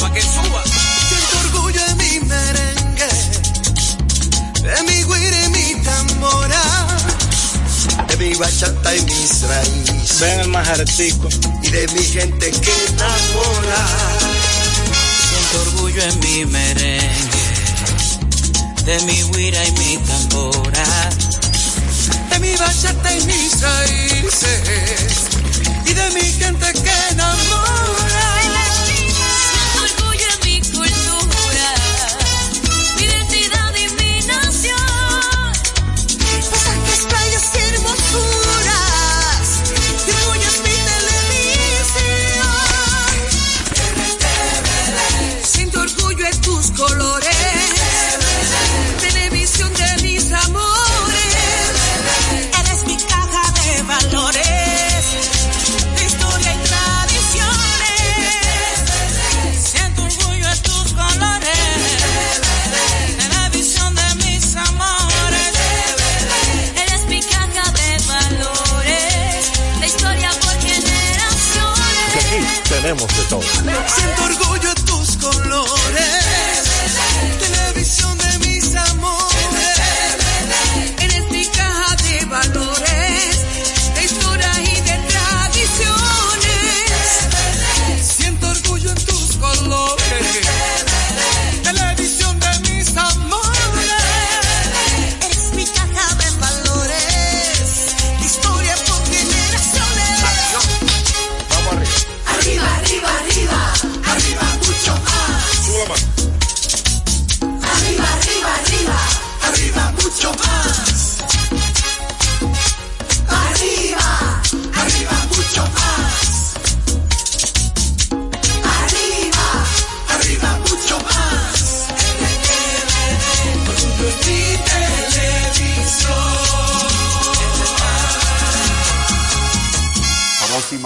pa' que suba. Siento orgullo en mi merengue, de mi guira y mi tambora, de mi bachata y mis raíces. Ven el majartico. Y de mi gente que enamora. Siento orgullo en mi merengue, de mi guira y mi tambora, de mi bachata y mis raíces. Y de mi gente que enamora.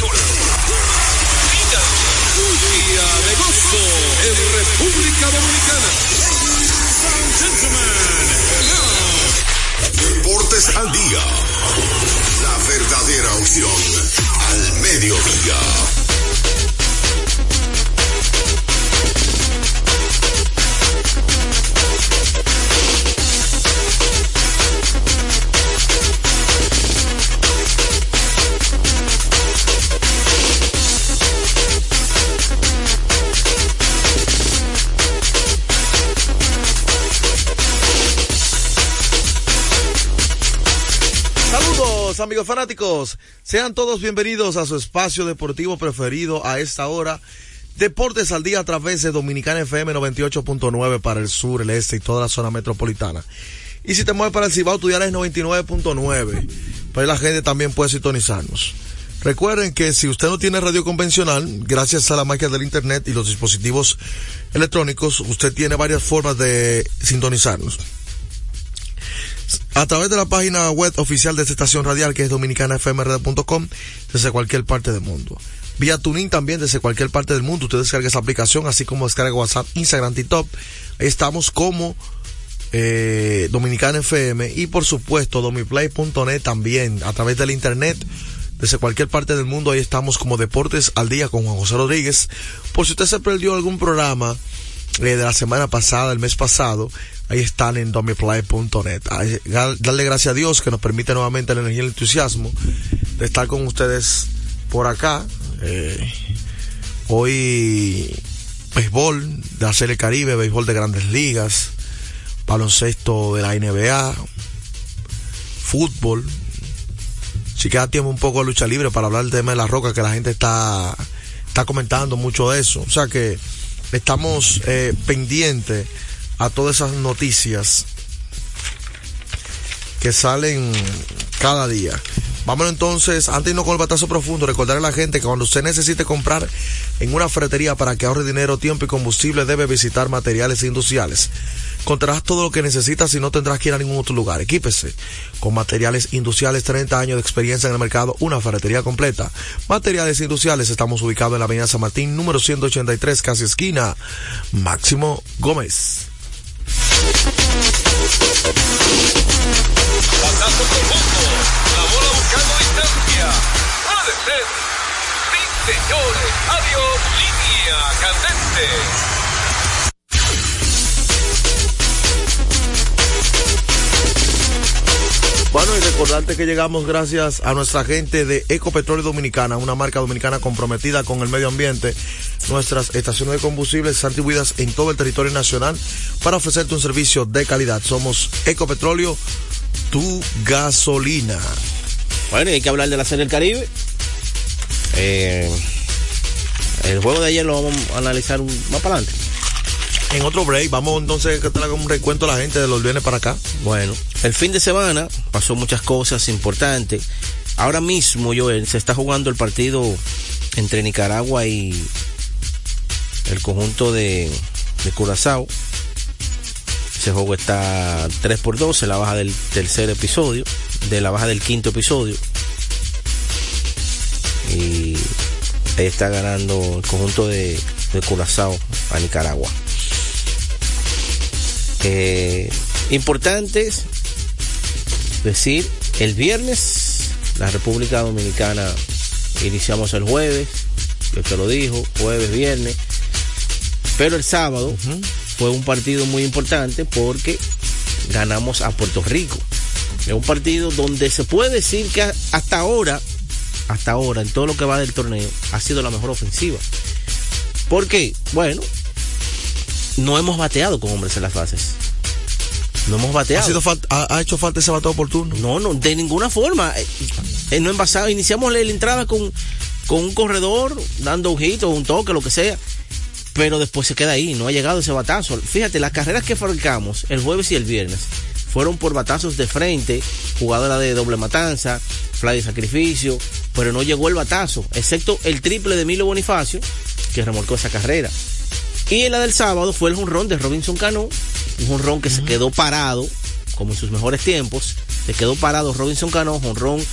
Captura. Mira. Día de gozo en República Dominicana. Deportes al día. La verdadera opción al mediodía. Amigos fanáticos, sean todos bienvenidos a su espacio deportivo preferido a esta hora. Deportes al día a través de Dominicana FM 98.9 para el sur, el este y toda la zona metropolitana. Y si te mueves para el Cibao, tu dial es 99.9. Pero la gente también puede sintonizarnos. Recuerden que si usted no tiene radio convencional, gracias a la magia del internet y los dispositivos electrónicos, usted tiene varias formas de sintonizarnos. A través de la página web oficial de esta estación radial que es dominicanafmrd.com desde cualquier parte del mundo. Vía Tuning también desde cualquier parte del mundo. Usted descarga esa aplicación así como descarga WhatsApp, Instagram, TikTok. Ahí estamos como eh, Dominicana FM y por supuesto domiplay.net también a través del internet desde cualquier parte del mundo. Ahí estamos como Deportes al Día con Juan José Rodríguez. Por si usted se perdió algún programa eh, de la semana pasada, el mes pasado, ahí están en domiplay.net. Darle gracias a Dios que nos permite nuevamente la energía y el entusiasmo de estar con ustedes por acá. Eh, hoy béisbol de la Serie Caribe, béisbol de grandes ligas, baloncesto de la NBA, fútbol. Si queda tiempo un poco de lucha libre para hablar del tema de la roca, que la gente está, está comentando mucho de eso. O sea que estamos eh, pendientes a todas esas noticias que salen cada día. Vámonos entonces, antes de irnos con el batazo profundo, recordarle a la gente que cuando usted necesite comprar en una ferretería para que ahorre dinero, tiempo y combustible, debe visitar materiales industriales. Encontrarás todo lo que necesitas y no tendrás que ir a ningún otro lugar. Equípese con materiales industriales, 30 años de experiencia en el mercado, una ferretería completa. Materiales industriales, estamos ubicados en la avenida San Martín, número 183, casi esquina. Máximo Gómez. Batazo profundo. La bola buscando distancia. Puede ser. Sí, señores. Adiós. Línea candente. Bueno, y recordarte que llegamos gracias a nuestra gente de Ecopetróleo Dominicana, una marca dominicana comprometida con el medio ambiente. Nuestras estaciones de combustibles están distribuidas en todo el territorio nacional para ofrecerte un servicio de calidad. Somos Ecopetróleo, tu gasolina. Bueno, y hay que hablar de la Serie del Caribe. Eh, el juego de ayer lo vamos a analizar más para adelante. En otro break, vamos entonces que traiga un recuento a la gente de los viernes para acá. Bueno, el fin de semana pasó muchas cosas importantes. Ahora mismo, Joel, se está jugando el partido entre Nicaragua y el conjunto de, de Curazao. Ese juego está 3 por 2 en la baja del tercer episodio, de la baja del quinto episodio. Y ahí está ganando el conjunto de, de Curazao a Nicaragua. Eh, importantes decir, el viernes la República Dominicana iniciamos el jueves, yo te lo dijo, jueves, viernes, pero el sábado fue un partido muy importante porque ganamos a Puerto Rico. Es un partido donde se puede decir que hasta ahora, hasta ahora, en todo lo que va del torneo, ha sido la mejor ofensiva. ¿Por qué? Bueno, no hemos bateado con hombres en las bases. No hemos bateado. ¿Ha, sido ha, ha hecho falta ese bateo oportuno? No, no, de ninguna forma. Eh, eh, no envasado. Iniciamos la, la entrada con, con un corredor, dando un hit o un toque, lo que sea. Pero después se queda ahí, no ha llegado ese batazo. Fíjate, las carreras que fabricamos el jueves y el viernes fueron por batazos de frente, jugadora de doble matanza, fly de sacrificio, pero no llegó el batazo, excepto el triple de Milo Bonifacio, que remolcó esa carrera. Y en la del sábado fue el jonrón de Robinson Cano, un jonrón que se quedó parado, como en sus mejores tiempos. Se quedó parado Robinson Cano, jonrón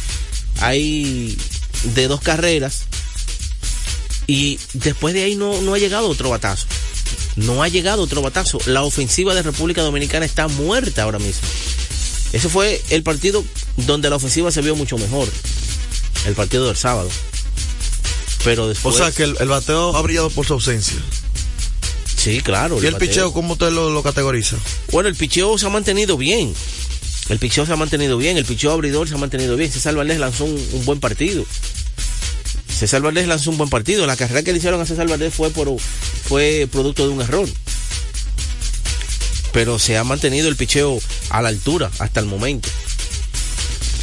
ahí de dos carreras. Y después de ahí no, no ha llegado otro batazo. No ha llegado otro batazo. La ofensiva de República Dominicana está muerta ahora mismo. Ese fue el partido donde la ofensiva se vio mucho mejor. El partido del sábado. Pero O después. sea que el, el bateo ha brillado por su ausencia. Sí, claro. ¿Y el bateo. picheo cómo usted lo, lo categoriza? Bueno, el picheo se ha mantenido bien. El picheo se ha mantenido bien. El picheo abridor se ha mantenido bien. César Valdés lanzó un, un buen partido. César Valdés lanzó un buen partido. La carrera que le hicieron a César Valdés fue, por, fue producto de un error. Pero se ha mantenido el picheo a la altura hasta el momento.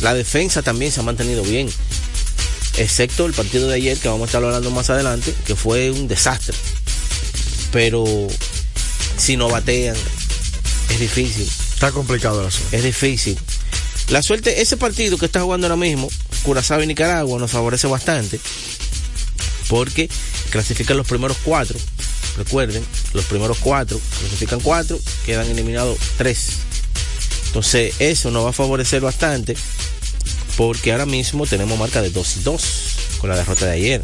La defensa también se ha mantenido bien. Excepto el partido de ayer, que vamos a estar hablando más adelante, que fue un desastre. Pero si no batean, es difícil. Está complicado el asunto. Es difícil. La suerte, ese partido que está jugando ahora mismo, Curazao y Nicaragua, nos favorece bastante. Porque clasifican los primeros cuatro. Recuerden, los primeros cuatro, clasifican cuatro, quedan eliminados tres. Entonces, eso nos va a favorecer bastante. Porque ahora mismo tenemos marca de 2 y 2 con la derrota de ayer.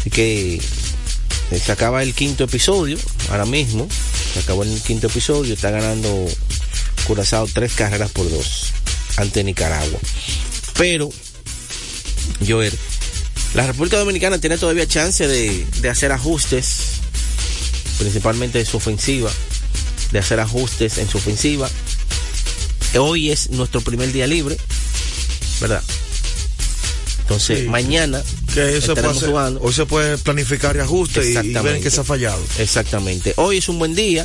Así que se acaba el quinto episodio, ahora mismo. Se acabó el quinto episodio, está ganando Curazao tres carreras por dos ante Nicaragua. Pero, Joel, la República Dominicana tiene todavía chance de, de hacer ajustes, principalmente de su ofensiva, de hacer ajustes en su ofensiva. Hoy es nuestro primer día libre, ¿verdad? Entonces, Sí. mañana Que eso puede hacer. Hoy se puede planificar y ajuste y, y ver en qué se ha fallado. Exactamente. Hoy es un buen día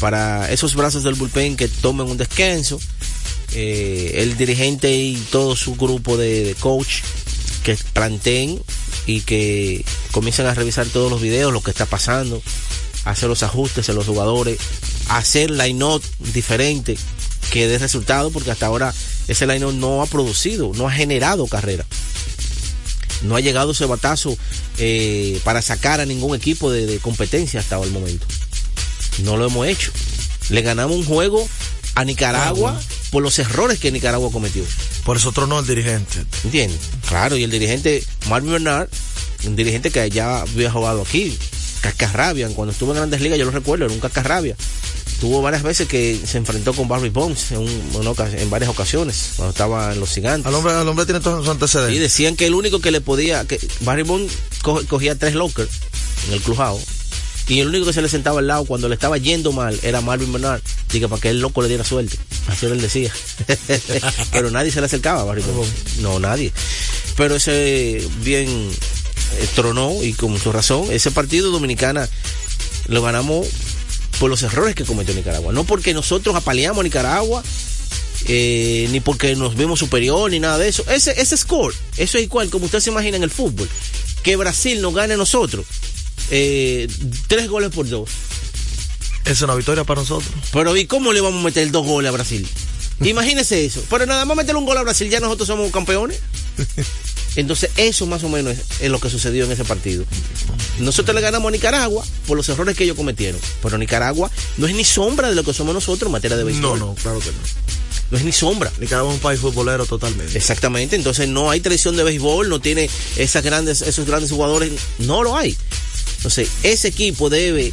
para esos brazos del bullpen que tomen un descanso. Eh, el dirigente y todo su grupo de, de coach que planteen y que comiencen a revisar todos los videos, lo que está pasando, hacer los ajustes en los jugadores, hacer line-up diferente que dé resultado, porque hasta ahora ese line-up no ha producido, no ha generado carrera. No ha llegado ese batazo eh, para sacar a ningún equipo de, de competencia hasta el momento. No lo hemos hecho. Le ganamos un juego a Nicaragua por los errores que Nicaragua cometió. Por eso otro no el dirigente. ¿Entiendes? Claro, y el dirigente Marvin Bernard, un dirigente que ya había jugado aquí, cascarrabia, cuando estuvo en Grandes Ligas, yo lo recuerdo, era un cascarrabia. Tuvo varias veces que se enfrentó con Barry Bonds en, un- en varias ocasiones, cuando estaba en los gigantes. Al hombre, al hombre tiene todos sus Y antecedentes. decían que el único que le podía, que Barry Bonds co- cogía tres lockers en el clubhouse. Y el único que se le sentaba al lado cuando le estaba yendo mal era Marvin Bernard. Diga, para que el loco le diera suerte. Así él decía. Pero nadie se le acercaba a Barry Bonds. No, nadie. Pero ese bien eh, tronó y con su razón. Ese partido dominicana lo ganamos por los errores que cometió Nicaragua. No porque nosotros apaleamos a Nicaragua, eh, ni porque nos vimos superior, ni nada de eso. Ese, ese score, eso es igual como usted se imagina en el fútbol. Que Brasil nos gane a nosotros. eh, tres goles por dos. Es una victoria para nosotros. Pero ¿y cómo le vamos a meter dos goles a Brasil? Imagínese eso. Pero nada más meterle un gol a Brasil, ya nosotros somos campeones. Entonces, eso más o menos es, lo que sucedió en ese partido. Nosotros le ganamos a Nicaragua por los errores que ellos cometieron. Pero Nicaragua no es ni sombra de lo que somos nosotros en materia de No, béisbol. no, claro que no. No es ni sombra. Nicaragua es un país futbolero totalmente. Exactamente, entonces no hay tradición de béisbol, no tiene esas grandes, esos grandes jugadores, no lo hay. Entonces, ese equipo debe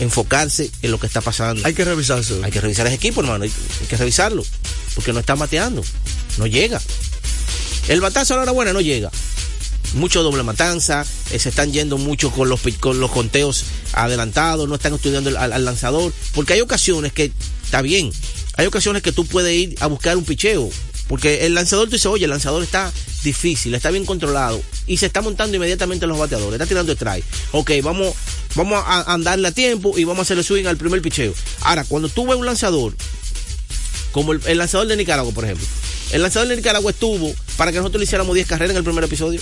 enfocarse en lo que está pasando. Hay que revisarse. Hay que revisar ese equipo, hermano, hay que revisarlo, porque no está mateando, no llega. El batazo a la hora buena no llega. Mucho doble matanza, eh, se están yendo mucho con los, con los conteos adelantados, no están estudiando al, lanzador, porque hay ocasiones que, está bien, hay ocasiones que tú puedes ir a buscar un picheo, porque el lanzador tú dices, oye, el lanzador está difícil, está bien controlado, y se está montando inmediatamente los bateadores, está tirando strike. Ok, vamos, vamos a, a darle a tiempo y vamos a hacerle swing al primer picheo. Ahora, cuando tú ves un lanzador, como el lanzador de Nicaragua, por ejemplo. El lanzador de Nicaragua estuvo para que nosotros le hiciéramos 10 carreras en el primer episodio.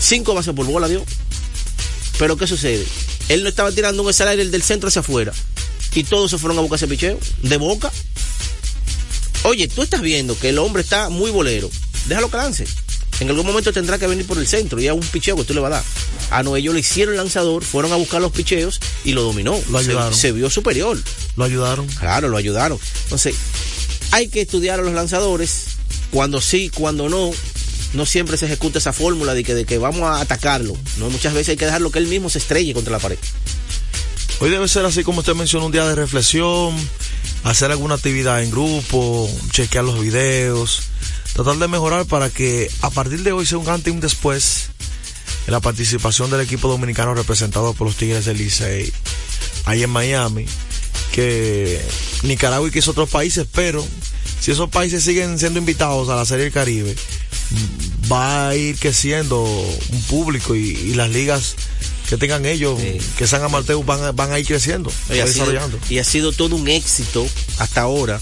5 bases por bola dio. Pero ¿qué sucede? Él no estaba tirando un salario del centro hacia afuera. Y todos se fueron a buscar ese picheo. De boca. Oye, tú estás viendo que el hombre está muy bolero. Déjalo que lance. En algún momento tendrá que venir por el centro y a un picheo que tú le vas a dar. Ah, no, ellos le hicieron el lanzador, fueron a buscar los picheos y lo dominó. Lo Se- ayudaron. se vio superior. Lo ayudaron. Claro, lo ayudaron. Entonces, hay que estudiar a los lanzadores, cuando sí, cuando no. No siempre se ejecuta esa fórmula de que, de que vamos a atacarlo. No, muchas veces hay que dejarlo que él mismo se estrelle contra la pared. Hoy debe ser así como usted mencionó, un día de reflexión, hacer alguna actividad en grupo, chequear los videos, tratar de mejorar para que a partir de hoy sea un antes y un después en la participación del equipo dominicano representado por los Tigres del Licey ahí en Miami, que Nicaragua y que otros países, pero si esos países siguen siendo invitados a la Serie del Caribe, va a ir creciendo un público y, y las ligas que tengan ellos, Sí. que sean amateurs, van a, van a ir creciendo, Y ha, sido, desarrollando. y ha sido todo un éxito hasta ahora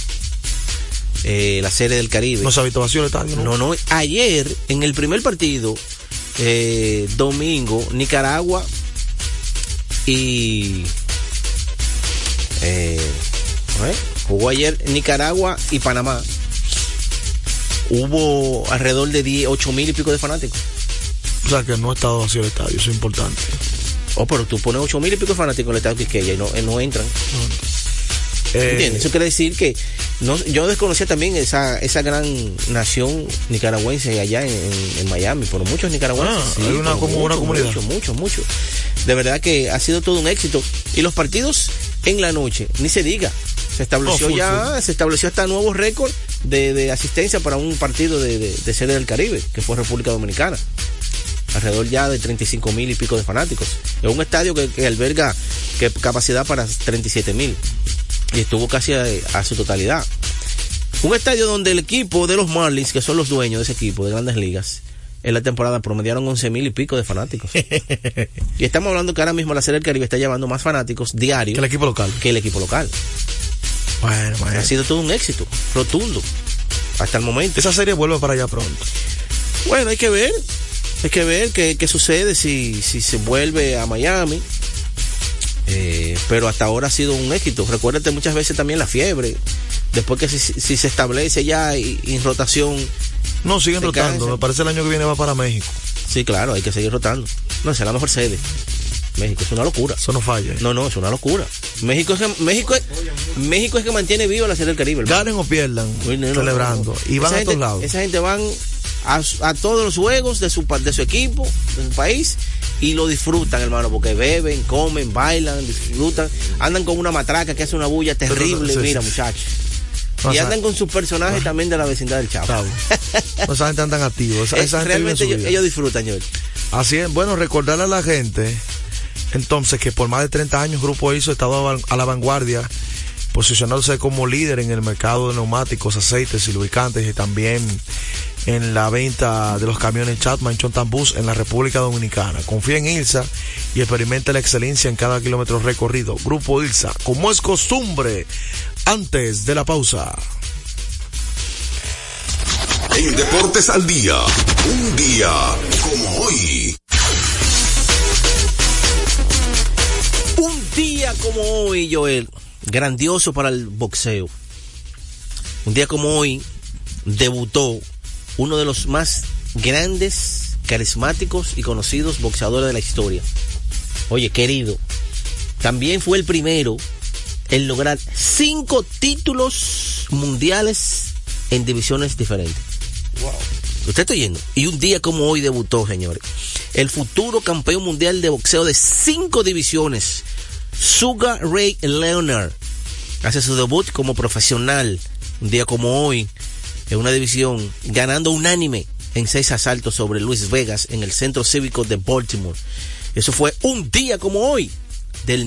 eh, la serie del Caribe. No se ha visto vacío el estadio, ¿no? No, no, ayer en el primer partido, eh, domingo, Nicaragua y... eh, ver, jugó ayer Nicaragua y Panamá. Hubo alrededor de 10, 8 mil y pico de fanáticos. O sea que no ha estado vacío el estadio, eso es importante. Oh, pero tú pones 8 mil y pico de fanáticos en el estadio Quisqueya y no, eh, no entran. Eh, ¿Entiendes? Eso quiere decir que no, yo desconocía también esa, esa gran nación nicaragüense allá en, en- en Miami, por muchos nicaragüenses. Ah, sí, hay una como una comunidad. Mucho, mucho, mucho. De verdad que ha sido todo un éxito. Y los partidos en la noche, ni se diga. Se estableció Oh, full, ya, se estableció hasta nuevo récord de, de asistencia para un partido de, de, de Serie del Caribe, que fue República Dominicana. Alrededor ya de 35 mil y pico de fanáticos. Es un estadio que, que alberga que capacidad para 37 mil y estuvo casi a, a su totalidad. Un estadio donde el equipo de los Marlins, que son los dueños de ese equipo de grandes ligas, en la temporada promediaron 11 mil y pico de fanáticos. y estamos hablando que ahora mismo la Serie del Caribe está llevando más fanáticos diarios que el equipo local. que el equipo local. Bueno, bueno. Ha sido todo un éxito, rotundo, hasta el momento. Esa serie vuelve para allá pronto. Bueno, hay que ver, hay que ver qué, qué sucede si, si se vuelve a Miami. Eh, pero hasta ahora ha sido un éxito. Recuérdate muchas veces también la fiebre. Después que si, si se establece ya en rotación. No, siguen se rotando. Me parece el año que viene va para México. Sí, claro, hay que seguir rotando. No, esa es la mejor sede. México es una locura. Eso no falla. No, no, es una locura. México es que, México es, México es que mantiene viva la serie del Caribe. hermano. Ganen o pierdan, Uy, no, no, celebrando. no, no. Y van Esa a gente- todos lados. Esa gente van a, a todos los juegos de su, de su equipo, de su país, y lo disfrutan, hermano, porque beben, comen, bailan, disfrutan. Andan con una matraca que hace una bulla terrible, sí. mira, muchachos. Y andan con sus personajes también de la vecindad del Chavo. No, esa gente andan activos. Realmente ellos, disfrutan, Joel. Así es, bueno, recordarle a la gente entonces que por más de 30 años Grupo ISO ha estado a la vanguardia, posicionándose como líder en el mercado de neumáticos, aceites y lubricantes y también en la venta de los camiones Chatman Chontan Bus en la República Dominicana. Confía en ILSA y experimenta la excelencia en cada kilómetro recorrido. Grupo ILSA, como es costumbre, antes de la pausa. En Deportes al Día, un día como hoy. Un día como hoy, Joel, grandioso para el boxeo. Un día como hoy debutó uno de los más grandes, carismáticos y conocidos boxeadores de la historia. Oye, querido, también fue el primero en lograr cinco títulos mundiales en divisiones diferentes. Usted está oyendo. Y un día como hoy debutó, señores. El futuro campeón mundial de boxeo de cinco divisiones, Sugar Ray Leonard, hace su debut como profesional. Un día como hoy, en una división, ganando unánime en seis asaltos sobre Luis Vegas en el Centro Cívico de Baltimore. Eso fue un día como hoy, del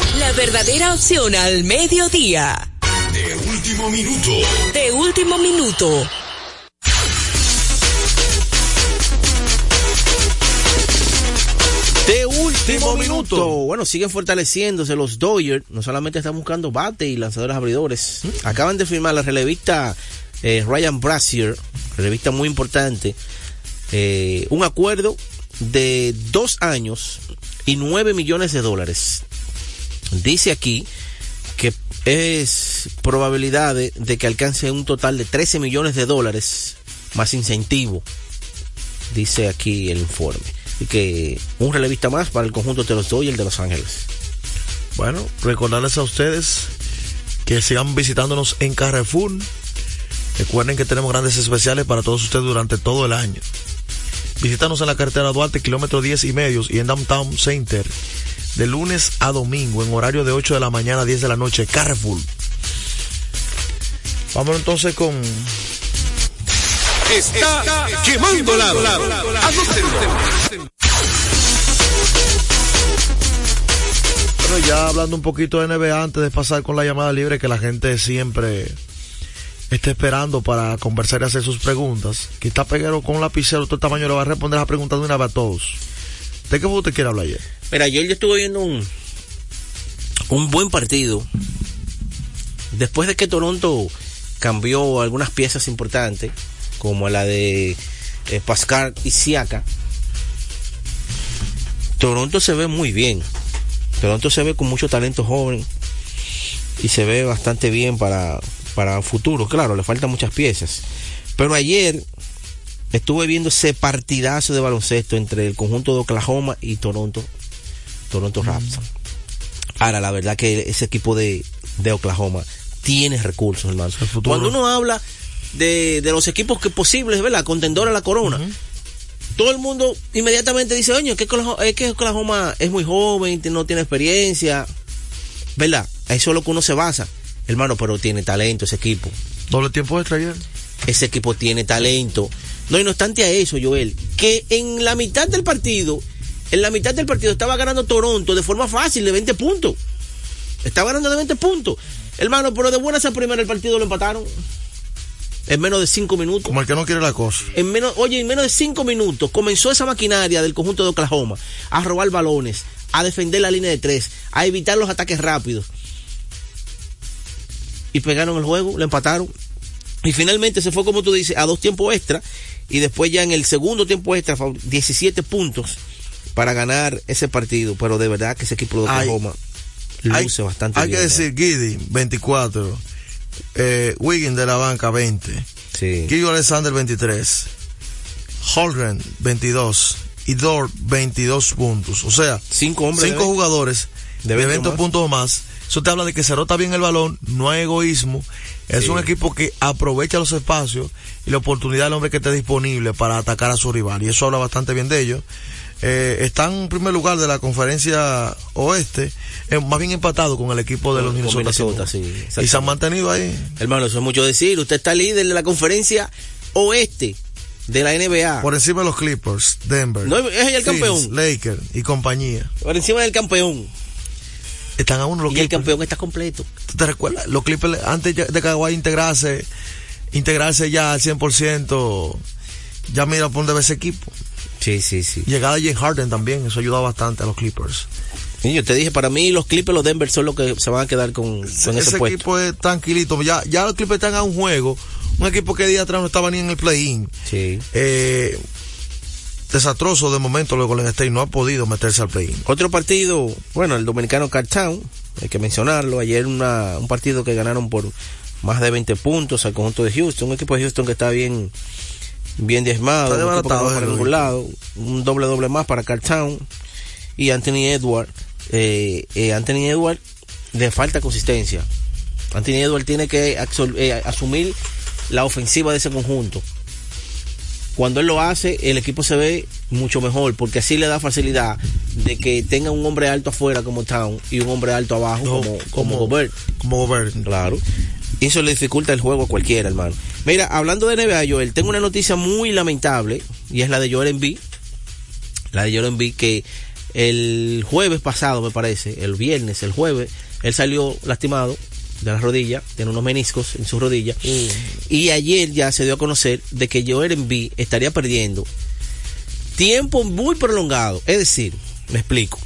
la verdadera opción al mediodía. De último minuto. De último minuto. De último minuto. Bueno, siguen fortaleciéndose los Dodgers. No solamente están buscando bate y lanzadores abridores. Acaban de firmar la relevista eh, Ryan Brasier, relevista muy importante, eh, un acuerdo de dos años y nueve millones de dólares. Dice aquí que es probabilidad de, que alcance un total de 13 millones de dólares más incentivo. Dice aquí el informe. Y que un relevista más para el conjunto de los Dodgers de Los Ángeles. Bueno, recordarles a ustedes que sigan visitándonos en Carrefour. Recuerden que tenemos grandes especiales para todos ustedes durante todo el año. Visítanos en la carretera Duarte, kilómetro 10 y medios y en Downtown Center de lunes a domingo en horario de 8 de la mañana a 10 de la noche, Carrefour. Vamos entonces con... Está, quemando lado. lado. Bueno, ya hablando un poquito de NBA antes de pasar con la llamada libre que la gente siempre está esperando para conversar y hacer sus preguntas. Que está Peguero con un lapicero, todo el tamaño le va a responder las preguntas de una vez a todos. ¿De qué usted quiere hablar ayer? Mira, ayer yo estuve viendo un, un buen partido. Después de que Toronto cambió algunas piezas importantes, como la de eh, Pascal y Siaka, Toronto se ve muy bien. Toronto se ve con mucho talento joven y se ve bastante bien para, para futuro. Claro, le faltan muchas piezas. Pero ayer estuve viendo ese partidazo de baloncesto entre el conjunto de Oklahoma y Toronto, Toronto Raptors. Ahora, la verdad que ese equipo de, de Oklahoma tiene recursos, hermano. Cuando uno habla de, de los equipos que posibles, ¿verdad? Contendores a la corona. Todo el mundo inmediatamente dice, oye, que Oklahoma, es que Oklahoma es muy joven, no tiene experiencia, ¿verdad? Eso es lo que uno se basa, hermano, pero tiene talento ese equipo. Doble tiempo de ayer. Ese equipo tiene talento. No, y no obstante a eso, Joel, que en la mitad del partido, en la mitad del partido estaba ganando Toronto de forma fácil, de 20 puntos. Estaba ganando de 20 puntos. Hermano, pero de buenas a primera el partido lo empataron. En menos de 5 minutos. Como el que no quiere la cosa. En menos, oye, en menos de 5 minutos comenzó esa maquinaria del conjunto de Oklahoma a robar balones, a defender la línea de tres, a evitar los ataques rápidos. Y pegaron el juego, lo empataron. Y finalmente se fue, como tú dices, a dos tiempos extra. Y después ya en el segundo tiempo extra, 17 puntos para ganar ese partido. Pero de verdad que ese equipo de Hay- Oklahoma Hay, luce bastante hay bien. que decir, Giddy, 24. Eh, Wiggin de la banca, 20. Sí. Gillo Alexander, 23. Holgren, 22. Y Dort, 22 puntos. O sea, cinco, hombres cinco de- jugadores de, 20 20 más. puntos o más. Eso te habla de que se rota bien el balón, no hay egoísmo. Es Sí. un equipo que aprovecha los espacios y la oportunidad del hombre que esté disponible para atacar a su rival. Y eso habla bastante bien de ellos. Eh, están en primer lugar de la conferencia oeste, eh, más bien empatado con el equipo de los Con Minnesota, Minnesota, Timberwolves. sí, y se han mantenido ahí. Hermano, eso es mucho decir. Usted está líder de la conferencia oeste de la NBA. Por encima de los Clippers, Denver. No, es el Phoenix, campeón. Lakers y compañía. Por encima del campeón. Están a uno los Y el campeón está completo. ¿Tú te recuerdas? Los Clippers, antes de Kawhi integrarse, integrarse ya al 100%, ya mira por dónde va ese equipo. Sí, sí, sí. Llegada de James Harden también, eso ayuda bastante a los Clippers. Y yo te dije, para mí los Clippers, los Denver son los que se van a quedar con, con ese, ese puesto. equipo es tranquilito. Ya, ya los Clippers están a un juego. Un equipo que día atrás no estaba ni en el play-in. Sí. Eh, desastroso de momento luego Golden State no ha podido meterse al play-in. Otro partido, bueno, el dominicano Cartown, hay que mencionarlo. Ayer una, un partido que ganaron por más de 20 puntos al conjunto de Houston. Un equipo de Houston que está bien, bien diezmado. Está un equipo que no desbaratado, va para ningún lado. Un doble doble más para Cartown. Y Anthony Edward. Eh, eh, Anthony Edward le falta consistencia. Anthony Edward tiene que eh, asumir la ofensiva de ese conjunto. Cuando él lo hace, el equipo se ve mucho mejor, porque así le da facilidad de que tenga un hombre alto afuera como Town y un hombre alto abajo como, como, como- Gobert. Como Gobert. Claro. Y eso le dificulta el juego a cualquiera, hermano. Mira, hablando de NBA, Joel, tengo una noticia muy lamentable, y es la de Joel Embiid. La de Joel Embiid que el jueves pasado, me parece, el viernes, el jueves, él salió lastimado de la rodilla, tiene unos meniscos en su rodilla. Y ayer ya se dio a conocer de que Joel Embiid estaría perdiendo tiempo muy prolongado. Es decir, me explico.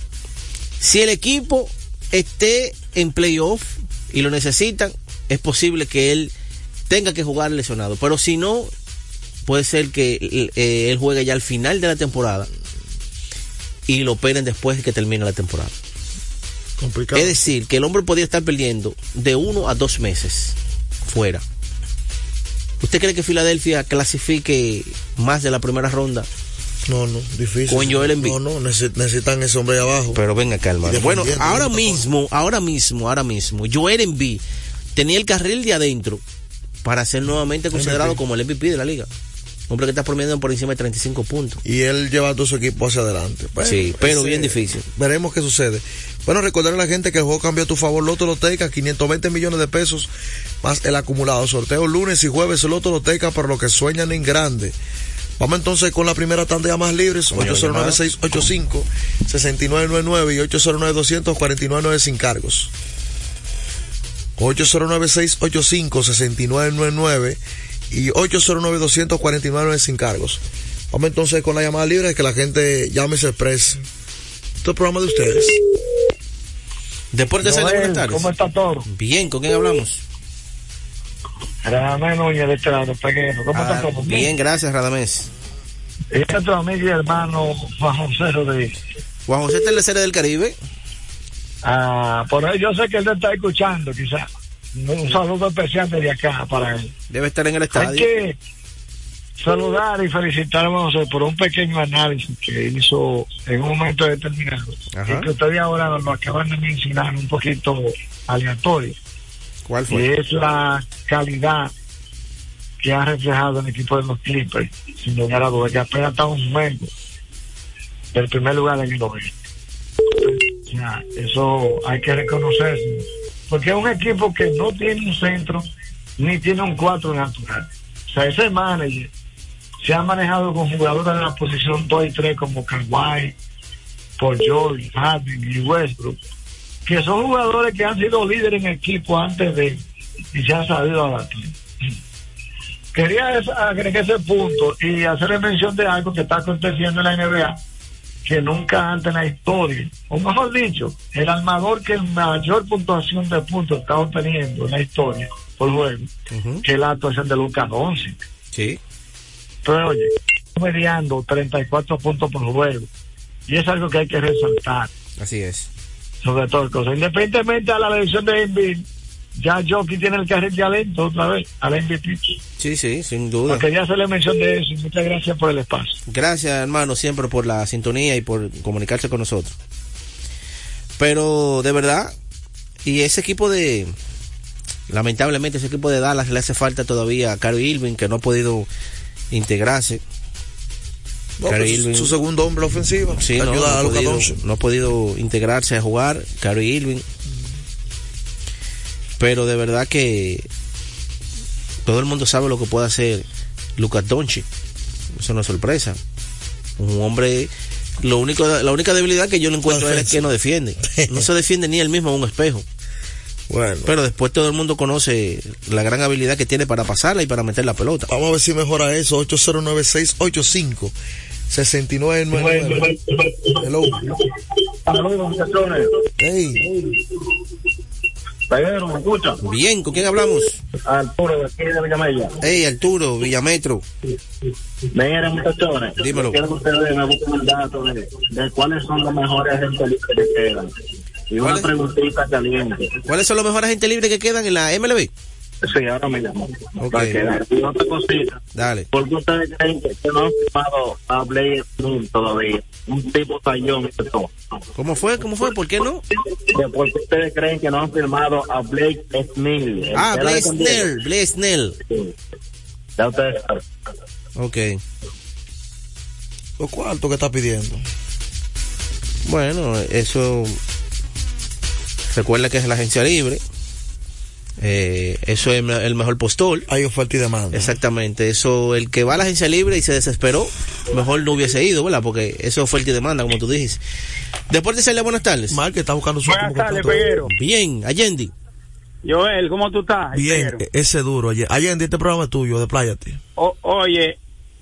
Si el equipo esté en playoff y lo necesitan, es posible que él tenga que jugar lesionado. Pero si no, puede ser que eh, él juegue ya al final de la temporada y lo operen después de que termine la temporada. Complicado. Es decir, que el hombre podría estar perdiendo de uno a dos meses fuera. ¿Usted cree que Filadelfia clasifique más de la primera ronda? No, no, difícil. Con Joel Embiid. No, no, necesi- necesitan ese hombre ahí abajo. Pero venga acá, hermano. Bueno, ahora mismo, ahora mismo, ahora mismo, Joel Embiid tenía el carril de adentro para ser nuevamente considerado MVP. como el MVP de la liga. Hombre que está promediando por encima de 35 puntos. y él lleva a todo su equipo hacia adelante. Bueno, Sí, pero ese- bien difícil. Veremos qué sucede. Bueno, recordarle a la gente que el juego cambió a tu favor. Loto Loteca, 520 millones de pesos más el acumulado. Sorteo lunes y jueves, Loto Loteca para los que sueñan en grande. Vamos entonces con la primera tanda de llamadas libres, Coño, 809-685-6999 y 809-249 sin cargos. 809-685-6999 y 809-249 sin cargos. Vamos entonces con la llamada libre, que la gente llame y se exprese. Este es el programa de ustedes. Deportes Noel. ¿Cómo está todo? Bien, ¿con quién hablamos? Radamés Núñez de este lado, pequeño. ¿Cómo Ah, está todo? bien, gracias, Radamés. Y nuestro amigo y hermano Juan José Rodríguez. Juan José Tercero del Caribe. Ah, por ahí yo sé que él te está escuchando, quizás. Un saludo especial desde acá para él. Debe estar en el Hay estadio. que saludar y felicitar a José por un pequeño análisis que hizo en un momento determinado. Ajá. Y que ustedes ahora lo acaban de mencionar un poquito aleatorio. ¿Cuál Y fue? es la calidad que ha reflejado el equipo de los Clippers, sin lugar a dudas, que apenas está un juego del primer lugar en el oeste. O sea, eso hay que reconocerse. Porque es un equipo que no tiene un centro ni tiene un cuatro natural. O sea, ese manager se ha manejado con jugadores de la posición 2 y 3 como Kawhi, Paul George, Harden y Westbrook, que son jugadores que han sido líderes en equipo antes de y se han sabido adaptar. Quería agregar ese punto y hacerle mención de algo que está aconteciendo en la NBA que nunca antes en la historia, o mejor dicho, el armador que mayor puntuación de puntos está obteniendo en la historia por juego, que es la actuación de Lucas Doncic. Sí. Pero oye, mediando 34 puntos por juego. Y es algo que hay que resaltar, Así es. sobre todo cosas. Independientemente a la elección de Embiid, ya Jockey tiene el carril de alento otra vez, al MVP. Sí, sí, sin duda. Quería hacerle mención de eso y muchas gracias por el espacio. Gracias, hermano, siempre por la sintonía y por comunicarse con nosotros. Pero de verdad, y ese equipo de, lamentablemente, ese equipo de Dallas le hace falta todavía a Caro Irving, que no ha podido integrarse. No, pues, Irving- su segundo hombre ofensivo. Sí, no, ayuda no a ha podido, no ha podido integrarse a jugar, Kyrie Irving. Pero de verdad que todo el mundo sabe lo que puede hacer Lucas Doncic. Eso no es sorpresa. Un hombre, lo único, la única debilidad que yo le encuentro a es que no defiende. No se defiende ni él mismo en un espejo. Bueno. Pero después todo el mundo conoce la gran habilidad que tiene para pasarla y para meter la pelota. Vamos a ver si mejora eso. 809-685. 6999. Hello. Saludos, muchachones. Hey. Pedro, ¿me escucha? Bien, ¿con quién hablamos? Arturo, de aquí de Villamella. Hey, Arturo, Villametro. Miren, muchachones. Dímelo. Quiero que ustedes me busquen el dato de, de cuáles son los mejores agentes libres que quedan. Y una preguntita caliente. ¿Cuáles son los mejores agentes libres que quedan en la MLB? Sí, ahora me llamo. Ok. Para. Y otra cosita. Dale. ¿Por qué ustedes creen que, que no han firmado a Blake Snell todavía? Un tipo tallón y todo. ¿Cómo fue? ¿Cómo fue? ¿Por qué no? Que ¿Por qué ustedes creen que no han firmado a Blake Snell? El Ah, que Diego. Snell, Blaze Snell. Ya ustedes. Ok. ¿Los cuartos que está pidiendo? Bueno, eso. Recuerda que es la agencia libre. Eh, eso es el mejor postor. Hay oferta y demanda. Exactamente. Eso, el que va a la agencia libre y se desesperó, mejor no hubiese ido, ¿verdad? Porque eso es oferta y demanda, como tú dices. Después de Celia, buenas tardes. Mal que está buscando su Buenas tardes, Peguero. Bien, Allende. Joel, ¿cómo tú estás? Bien, Peguero? ese duro. Ayer este programa es tuyo, de Pláyate. O- oye,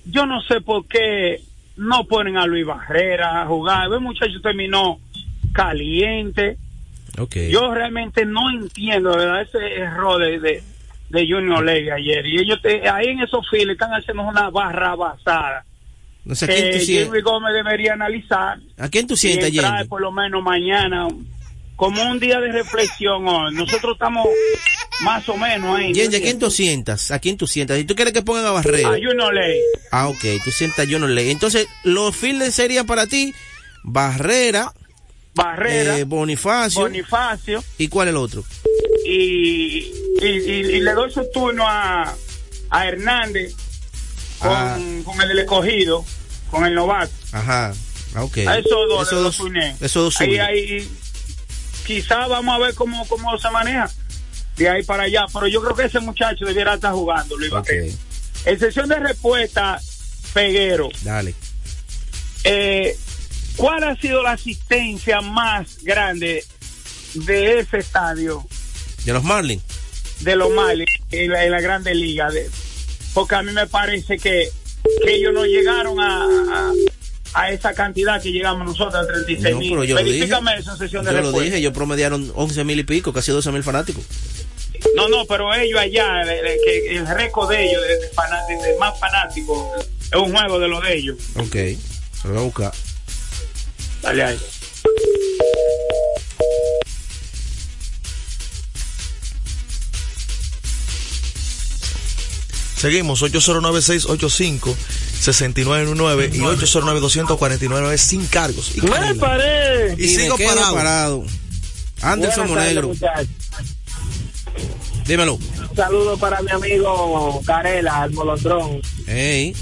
yo no sé por qué no ponen a Luis Barrera a jugar. El muchacho terminó caliente. Yo realmente no entiendo, ¿verdad? Ese error de, de, de Junior Levy ayer. Y ellos te- ahí en esos files están haciendo una barra basada. No sé, ¿a quién tú que? Jerry Gómez debería analizar. ¿A quién tú y sientes, entrar Allende? por lo menos mañana como un día de reflexión hoy. Nosotros estamos más o menos ahí. ¿a quién tú sientas? ¿A quién tú sientas? Si tú quieres que pongan a Barrera. A Junior Levy. Ah, ok, tú sientas yo no leí. Entonces, los fielders serían para ti Barrera, Barrera, eh, Bonifacio. Bonifacio ¿Y cuál es el otro? y, y, le doy su turno a, a Hernández con, Ah. con el del escogido, con el novato. Ajá. Ah, ok. A esos dos, Esos dos, esos dos Ahí, ahí, quizá vamos a ver cómo, cómo se maneja de ahí para allá, pero yo creo que ese muchacho debiera estar jugando, Luis Ok. Barrera. En sesión de respuesta, Peguero. Dale. Eh, ¿Cuál ha sido la asistencia más grande de ese estadio De los Marlins. de los Marlins en la, en la Grande Liga? De- porque a mí me parece que, que ellos no llegaron a, a, a esa cantidad que llegamos nosotros, a 36 No, mil. pero yo lo dije. En sesión de Yo lo dije, ellos promediaron 11 mil y pico, casi 12 mil fanáticos. No, no, pero ellos allá, de- que el récord de ellos, de, de faná- de- de más fanáticos, es un juego de los de ellos. Ok, lo voy a buscar. Dale ahí. Seguimos, 809-685-6999 y 809-249 sin cargos. Y, Canela. paré! y sigo quedo parado. parado. Anderson Monegro. Dímelo. Un saludo para mi amigo Carela, el molondrón, Ey,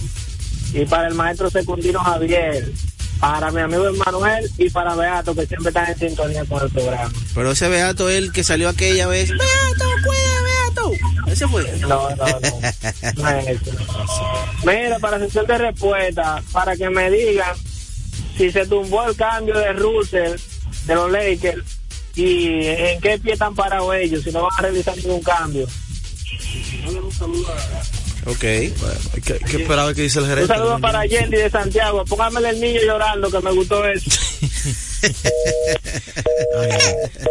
y para el maestro secundino Javier, para mi amigo Emanuel y para Beato, que siempre están en sintonía con el programa. pero ese Beato, el que salió aquella vez. Beato, cuida, Beato. Ese fue. No, no, no. no es eso. Mira, para sesión de respuesta, para que me digan si se tumbó el cambio de Russell de los Lakers y en qué pie están parados ellos, si no van a realizar ningún cambio. Ok. ¿Qué, qué esperaba que dice el Un gerente? saludo para Yendi de Santiago. Póngamele el niño llorando, que me gustó eso. Ay, ay.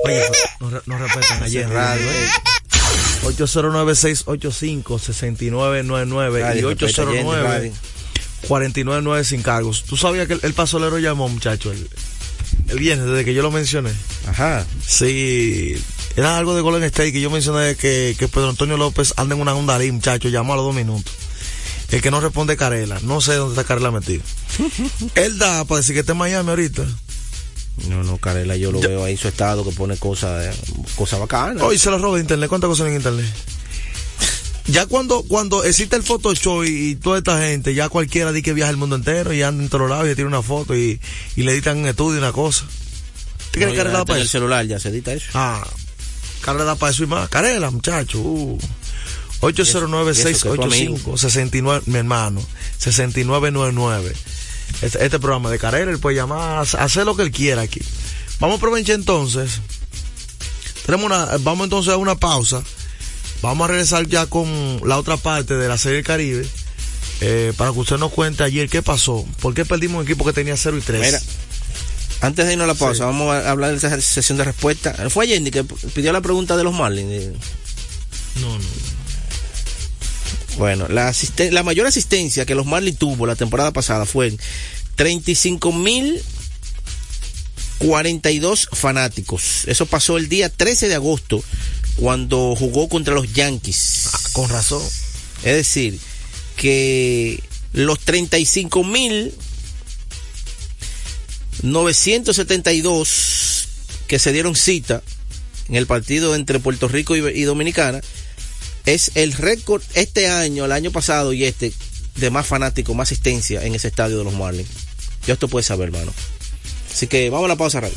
Oye, no, re- no respetan ayer. Radio, eh. 809-685-6999 y Radio, respeta, Yendi, radio. 809-499 sin cargos. ¿Tú sabías que el, el pasolero llamó, muchacho, el, el viernes, desde que yo lo mencioné? Ajá. Sí, era algo de Golden State que yo mencioné que, que Pedro Antonio López anda en una onda ahí, muchacho, llamó a los dos minutos. El que no responde es Carela, no sé dónde está Carela metido. Él da para decir que está en Miami ahorita. No, no, Carela, yo lo veo ahí en su estado que pone cosas eh, cosas bacanas. Hoy se lo roba de internet. ¿Cuántas cosas en internet? Ya cuando cuando existe el Photoshop y, y toda esta gente, ya cualquiera dice que viaja el mundo entero y anda en todos lados y tiene una foto y, y le editan un estudio y una cosa. ¿Tú No, está para en el eso? celular ya se edita eso. Ah, Carela da para eso y más. Carela, muchacho. Uh. Y eso que es tu 809-685-69, mi hermano, 6999. Este, este programa de Carela, él puede llamar, hacer lo que él quiera aquí. Vamos a aprovechar entonces. Tenemos una, vamos entonces a una pausa. Vamos a regresar ya con la otra parte de la Serie del Caribe. eh, para que usted nos cuente ayer qué pasó. ¿Por qué perdimos un equipo que tenía 0 y 3? Mira, antes de irnos a la pausa, vamos a hablar de esa sesión de respuesta. Fue Yendi que pidió la pregunta de los Marlins. No, no. Bueno, la, asisten- la mayor asistencia que los Marlins tuvo la temporada pasada fue en 35 mil 42 fanáticos. Eso pasó el día 13 de agosto cuando jugó contra los Yankees. con razón. Es decir, que los 35 mil 972 que se dieron cita en el partido entre Puerto Rico y, y Dominicana es el récord este año, el año pasado y este de más fanáticos, más asistencia en ese estadio de los Marlins. Ya esto puede saber, hermano. Así que vamos a la pausa radio.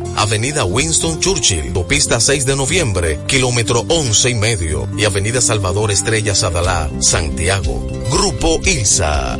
Avenida Winston Churchill, Autopista 6 de Noviembre, kilómetro 11 y medio, y Avenida Salvador Estrella Sadalá, Santiago. Grupo ILSA.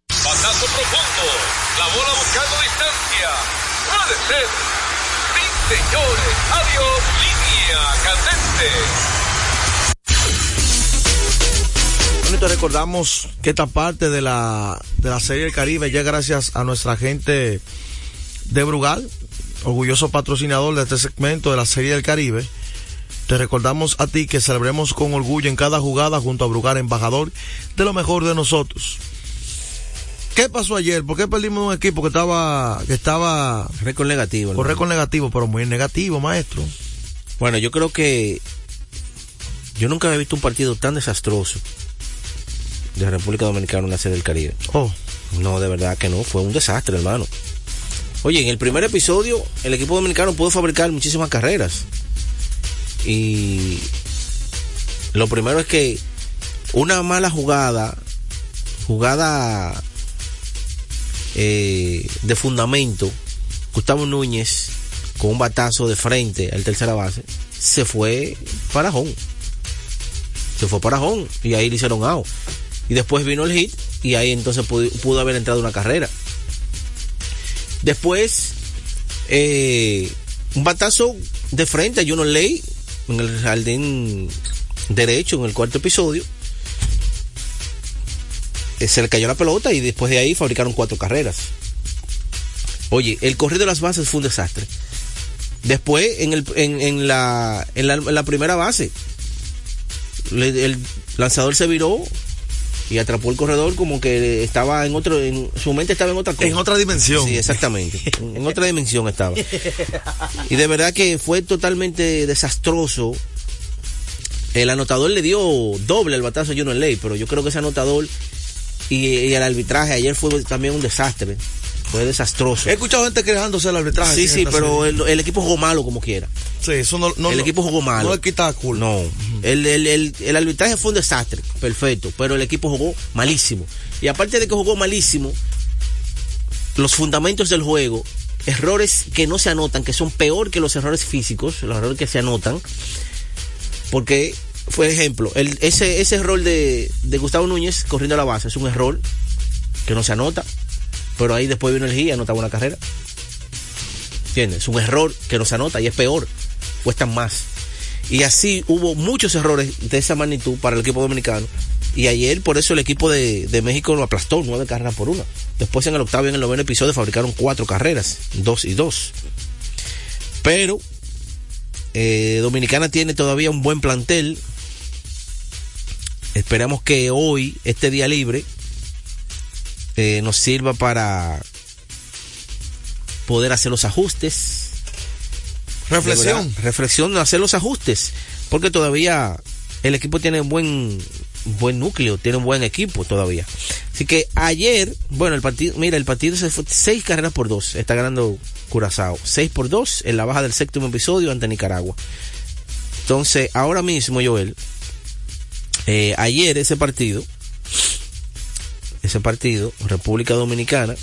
Profundo. La bola buscando distancia. Puede ser. Sí, señores. Adiós. Línea. Bonito, recordamos que esta parte de la, de la Serie del Caribe llega gracias a nuestra gente de Brugal, orgulloso patrocinador de este segmento de la Serie del Caribe. Te recordamos a ti que celebremos con orgullo en cada jugada junto a Brugal, embajador de lo mejor de nosotros. ¿Qué pasó ayer? ¿Por qué perdimos un equipo que estaba, que estaba récord negativo? Con récord negativo, pero muy negativo, maestro. Bueno, yo creo que yo nunca había visto un partido tan desastroso de República Dominicana en la Serie del Caribe. Oh. No, de verdad que no, fue un desastre, hermano. Oye, en el primer episodio, el equipo dominicano pudo fabricar muchísimas carreras. Y lo primero es que una mala jugada, jugada eh, de fundamento, Gustavo Núñez con un batazo de frente al tercera base, se fue para home. Se fue para home y ahí le hicieron out. Y después vino el hit y ahí entonces pudo, haber entrado una carrera. Después, eh, un batazo de frente a Juno Ley en el jardín derecho en el cuarto episodio. Se le cayó la pelota y después de ahí fabricaron cuatro carreras. Oye, el corrido de las bases fue un desastre. Después, en, el, en, en, la, en, la, en la primera base, le- el lanzador se viró y atrapó el corredor como que estaba en otro, en, su mente estaba en otra cosa. En otra dimensión. Sí, exactamente. en en otra dimensión estaba. Y de verdad que fue totalmente desastroso. El anotador le dio doble el batazo a Juno Ley, pero yo creo que ese anotador y, y el arbitraje ayer fue también un desastre. Fue desastroso. He escuchado gente quejándose del arbitraje. Sí, sí, pero el, el equipo jugó malo como quiera. Sí, eso no, no- el no- equipo jugó malo. No le quita cool. No, el, el, el arbitraje fue un desastre, perfecto, pero el equipo jugó malísimo. Y aparte de que jugó malísimo, los fundamentos del juego, errores que no se anotan, que son peor que los errores físicos, los errores que se anotan, porque, por ejemplo, ese, ese error de, de Gustavo Núñez corriendo a la base es un error que no se anota, pero ahí después vino el G y anotaba una carrera. ¿Entiendes? Es un error que no se anota y es peor, cuestan más. Y así hubo muchos errores de esa magnitud para el equipo dominicano. Y ayer, por eso el equipo de, de México lo aplastó, nueve carreras por una. Después en el octavo y en el noveno episodio fabricaron cuatro carreras, dos y dos. Pero eh, Dominicana tiene todavía un buen plantel. Esperamos que hoy, este día libre, eh, nos sirva para poder hacer los ajustes. Reflexión. Reflexión, hacer los ajustes. Porque todavía el equipo tiene buen buen núcleo, tiene un buen equipo todavía. Así que ayer, bueno, el partido, mira, el partido se fue seis carreras por dos, está ganando Curazao. Seis por dos en la baja del séptimo episodio ante Nicaragua. Entonces, ahora mismo, Joel, eh, ayer ese partido, ese partido, República Dominicana,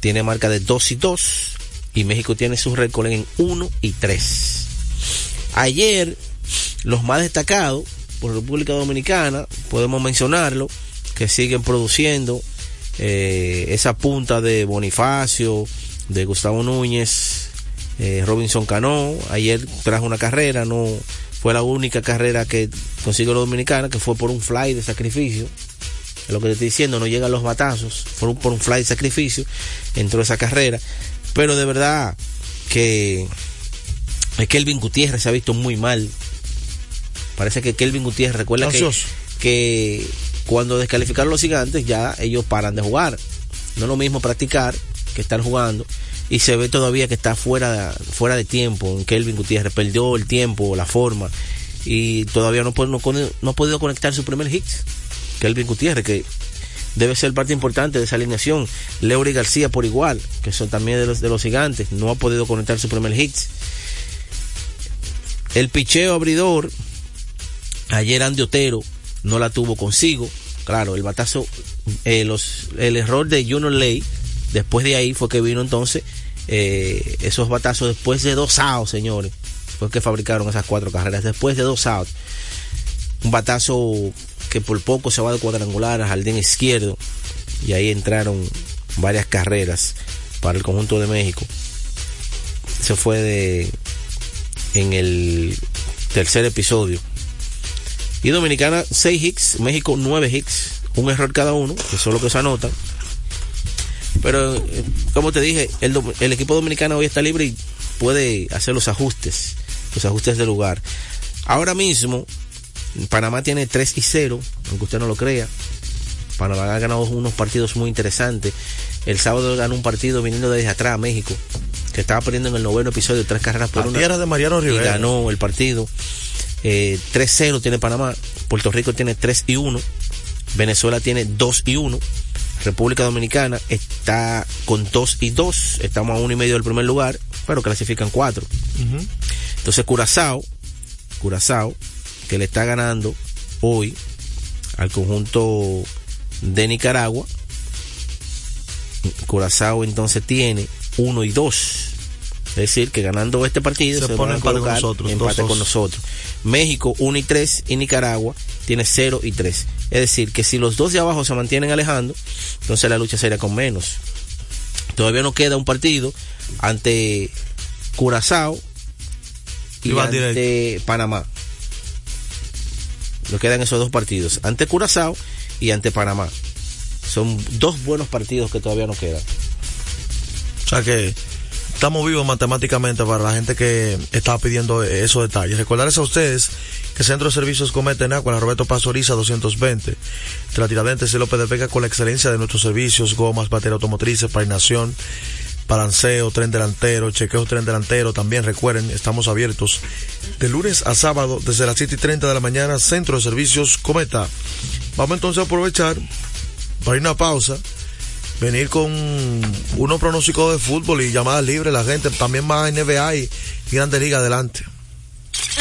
tiene marca de 2 y 2 y México tiene su récord en 1 y 3. Ayer, los más destacados por República Dominicana, podemos mencionarlo, que siguen produciendo eh, esa punta de Bonifacio, de Gustavo Núñez, eh, Robinson Cano, ayer trajo una carrera, no fue la única carrera que consiguió la Dominicana, que fue por un fly de sacrificio. Lo que te estoy diciendo, no llegan los batazos, fue por un fly de sacrificio, entró esa carrera. Pero de verdad que es Kelvin Gutiérrez se ha visto muy mal. Parece que Kelvin Gutiérrez, recuerda que, que cuando descalificaron los gigantes ya ellos paran de jugar. No es lo mismo practicar que estar jugando. Y se ve todavía que está fuera, fuera de tiempo Kelvin Gutiérrez. Perdió el tiempo, la forma. Y todavía no, no, ha podido conectar su primer hit. Kelvin Gutiérrez, que debe ser parte importante de esa alineación. Leury García por igual, que son también de los, de los gigantes, no ha podido conectar su primer hit. El picheo abridor, ayer Andy Otero no la tuvo consigo. Claro, el batazo, eh, el error de Junior Ley, después de ahí fue que vino entonces eh, esos batazos después de dos outs, señores. Fue que fabricaron esas cuatro carreras, después de dos outs. Un batazo que por poco se va de cuadrangular al jardín izquierdo y ahí entraron varias carreras para el conjunto de México. Se fue de en el tercer episodio. Y Dominicana 6 hits, México 9 hits, un error cada uno, que eso es lo que se anota. Pero eh, como te dije, el, el equipo dominicano hoy está libre y puede hacer los ajustes, los ajustes de lugar. Ahora mismo, Panamá tiene 3 y 0, aunque usted no lo crea. Panamá ha ganado unos partidos muy interesantes. El sábado ganó un partido viniendo desde atrás a México, que estaba perdiendo en el noveno episodio tres carreras por La una. tierra de Mariano y Rivera. ganó el partido. Eh, 3-0 tiene Panamá. Puerto Rico tiene 3 y 1. Venezuela tiene 2 y 1. República Dominicana está con 2 y 2. Estamos a uno y medio del primer lugar, pero clasifican 4. Ujú. Entonces Curazao, Curazao, que le está ganando hoy al conjunto de Nicaragua. Curazao entonces tiene 1 y 2. Es decir, que ganando este partido Se se, pone empate con nosotros, empate 2-2. con nosotros. México 1 y 3 y Nicaragua tiene 0 y 3. Es decir, que si los dos de abajo se mantienen alejando, entonces la lucha sería con menos. Todavía nos queda un partido ante Curazao y, ante Panamá. Nos quedan esos dos partidos, ante Curazao y ante Panamá. Son dos buenos partidos que todavía nos quedan. O sea que estamos vivos matemáticamente para la gente que estaba pidiendo esos detalles. Recordarles a ustedes que Centro de Servicios Cometa en Agua, Roberto Pastoriza 220, de la Tiradentes y López de Vega con la excelencia de nuestros servicios, gomas, batería automotrices, painación, balanceo, tren delantero, chequeo tren delantero. También recuerden, estamos abiertos de lunes a sábado desde las 7 y 30 de la mañana, Centro de Servicios Cometa. Vamos entonces a aprovechar para ir a una pausa venir con unos pronósticos de fútbol y llamadas libres, la gente, también más NBA y, y Grande Liga adelante.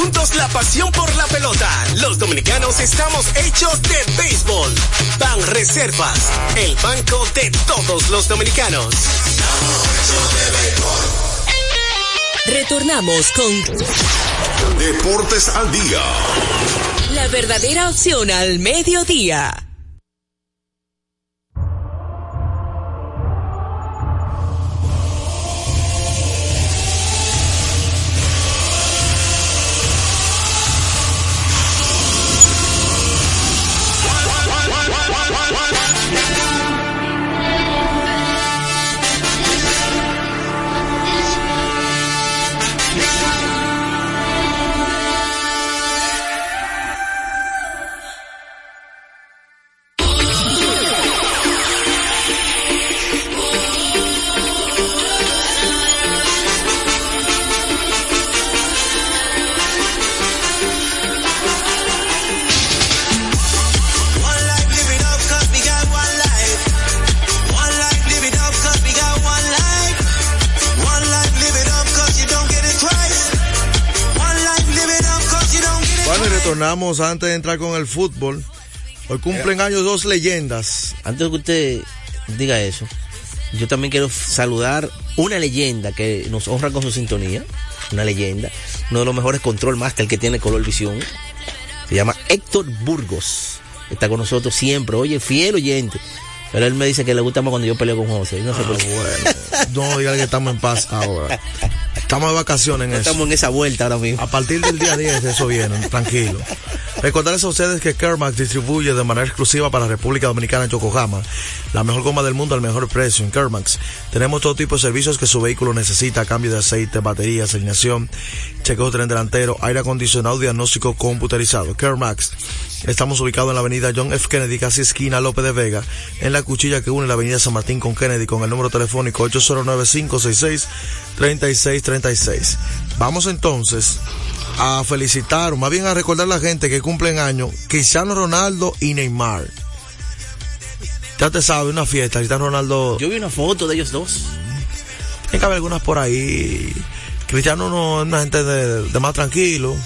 Juntos la pasión por la pelota. Los dominicanos estamos hechos de béisbol. Ban Reservas, el banco de todos los dominicanos. Retornamos con Deportes al día. la verdadera opción al mediodía. Antes de entrar con el fútbol. Hoy cumplen años dos leyendas. Antes de que usted diga eso, yo también quiero saludar una leyenda que nos honra con su sintonía. Una leyenda. Uno de los mejores control master que tiene Color Visión. Se llama Héctor Burgos. Está con nosotros siempre. Oye, fiel oyente. Pero él me dice que le gusta más cuando yo peleo con José. No sé por qué. No diga que estamos en paz ahora. Estamos de vacaciones en No eso. estamos en esa vuelta ahora mismo. A partir del día 10 eso viene, tranquilo. Recordarles a ustedes que Kermax distribuye de manera exclusiva para la República Dominicana Yokohama la mejor goma del mundo al mejor precio. En Kermax tenemos todo tipo de servicios que su vehículo necesita, cambio de aceite, baterías, alineación, chequeo de tren delantero, aire acondicionado, diagnóstico computerizado. Kermax. Estamos ubicados en la avenida John F. Kennedy, casi esquina López de Vega, en la cuchilla que une la avenida San Martín con Kennedy, con el número telefónico 809-566-3636. Vamos entonces a felicitar, o más bien a recordar a la gente que cumplen años, Cristiano Ronaldo y Neymar. Ya te sabe, una fiesta, Cristiano Ronaldo. Yo vi una foto de ellos dos. Tiene que haber algunas por ahí. Cristiano no es una gente de, de más tranquilo,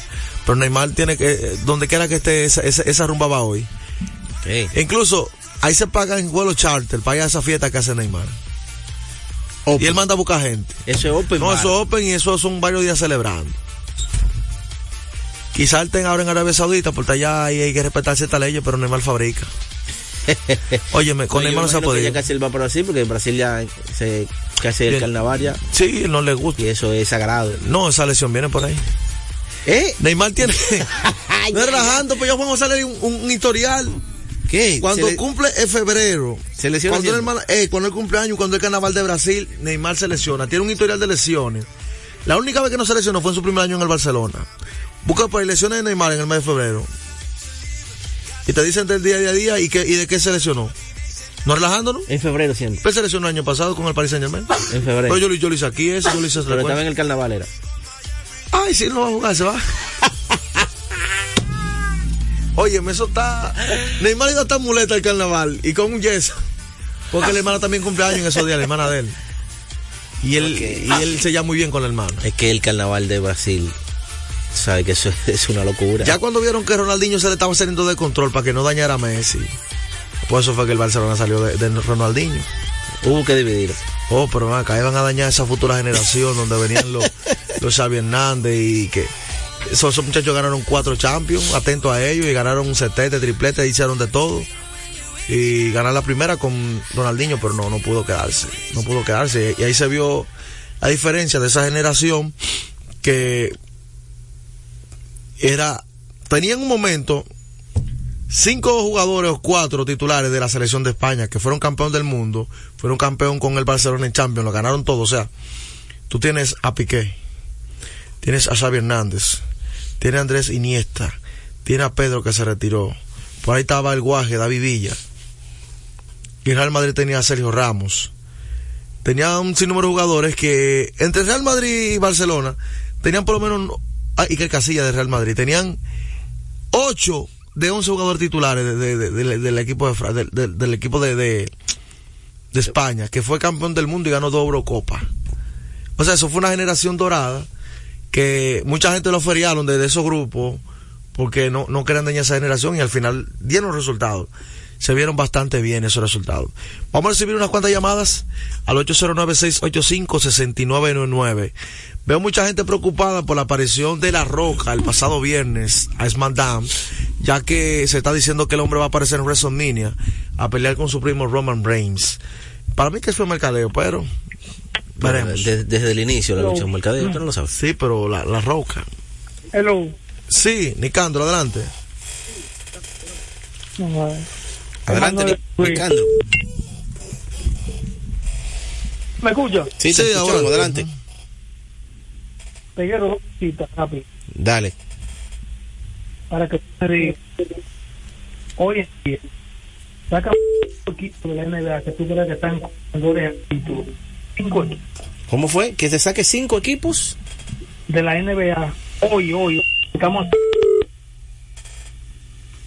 pero Neymar tiene que, donde quiera que esté, esa, esa, esa rumba va hoy. Sí. Incluso ahí se pagan vuelos charter para ir a esa fiesta que hace Neymar. Y él manda a buscar gente. Eso es open No, bar. eso es open y eso son varios días celebrando. Quizá él tenga ahora en Arabia Saudita, porque allá hay que respetar ciertas leyes, pero Neymar fabrica. Óyeme, con No, Neymar no se ha podido. Ya casi él va para Brasil, porque en Brasil ya se casi el Bien. carnaval ya. Sí, él no le gusta. Y eso es sagrado. No, esa lesión viene por ahí. ¿Eh? Neymar tiene. no es relajando, pues ya vamos a salir un, un historial. ¿Qué? Cuando Se le- cumple en febrero, Se lesiona cuando, el eh, cuando el cumpleaños, cuando el carnaval de Brasil, Neymar se lesiona. Tiene un historial de lesiones. La única vez que no se lesionó fue en su primer año en el Barcelona. Busca por lesiones de Neymar en el mes de febrero. Y te dicen del día a día y, que, y de qué se lesionó. ¿No relajándonos? En febrero siempre. Pues se lesionó el año pasado con el Paris Saint Germain. En febrero. Pero yo, lo- yo lo hice aquí, eso, yo lo hice Pero estaba en el carnaval era. Ay, si no va a jugar, se va. Óyeme, eso está. Neymar iba a estar muleta al carnaval y con un yeso. Porque la hermana también cumple años en esos días, la hermana de él. Y él, y él se llama muy bien con la hermana. Es que el carnaval de Brasil, sabe que eso es una locura. Ya cuando vieron que Ronaldinho se le estaba saliendo de control para que no dañara a Messi. Por eso fue que el Barcelona salió de, de Ronaldinho. Hubo que dividir. Oh, pero acá iban a dañar esa futura generación donde venían los, los Xavi Hernández y que esos, esos muchachos ganaron cuatro champions, atentos a ellos, y ganaron un setete, triplete, hicieron de todo. Y ganar la primera con Ronaldinho, pero no, no pudo quedarse. No pudo quedarse. Y ahí se vio la diferencia de esa generación que era, tenía en un momento cinco jugadores o cuatro titulares de la selección de España que fueron campeón del mundo, fueron campeón con el Barcelona en Champions, lo ganaron todo. O sea, tú tienes a Piqué, tienes a Xavi Hernández, tienes a Andrés Iniesta, tienes a Pedro que se retiró, por ahí estaba el Guaje, David Villa, y Real Madrid tenía a Sergio Ramos. Tenía un sinnúmero de jugadores que entre Real Madrid y Barcelona tenían por lo menos, ah, y que Casilla de Real Madrid, tenían ocho de 11 jugadores titulares de- de- de- de- del equipo de, del- equipo de España, que fue campeón del mundo y ganó dos Eurocopas. O sea, eso fue una generación dorada que mucha gente lo feriaron desde esos grupos porque no, no querían dañar esa generación y al final dieron resultados. Se vieron bastante bien esos resultados. Vamos a recibir unas cuantas llamadas al 809-685-6999. Veo mucha gente preocupada por la aparición de La Roca el pasado viernes a SmackDown, ya que se está diciendo que el hombre va a aparecer en WrestleMania a pelear con su primo Roman Reigns. Para mí que fue mercadeo, pero veremos. Desde, desde el inicio la lucha en mercadeo, usted no lo sabe. Sí, pero la, la Roca. Hello. Sí, Nicandro, adelante. Adelante, Nic- Nicandro. ¿Me escucha? Sí, te escuchamos, adelante. Peguero dos cositas rápido Dale. para que me diga. Hoy en día, saca un equipo de la NBA que tú crees que están jugadores al título. Cinco equipos ¿Cómo fue? Que se saque cinco equipos. de la NBA. Hoy, hoy, estamos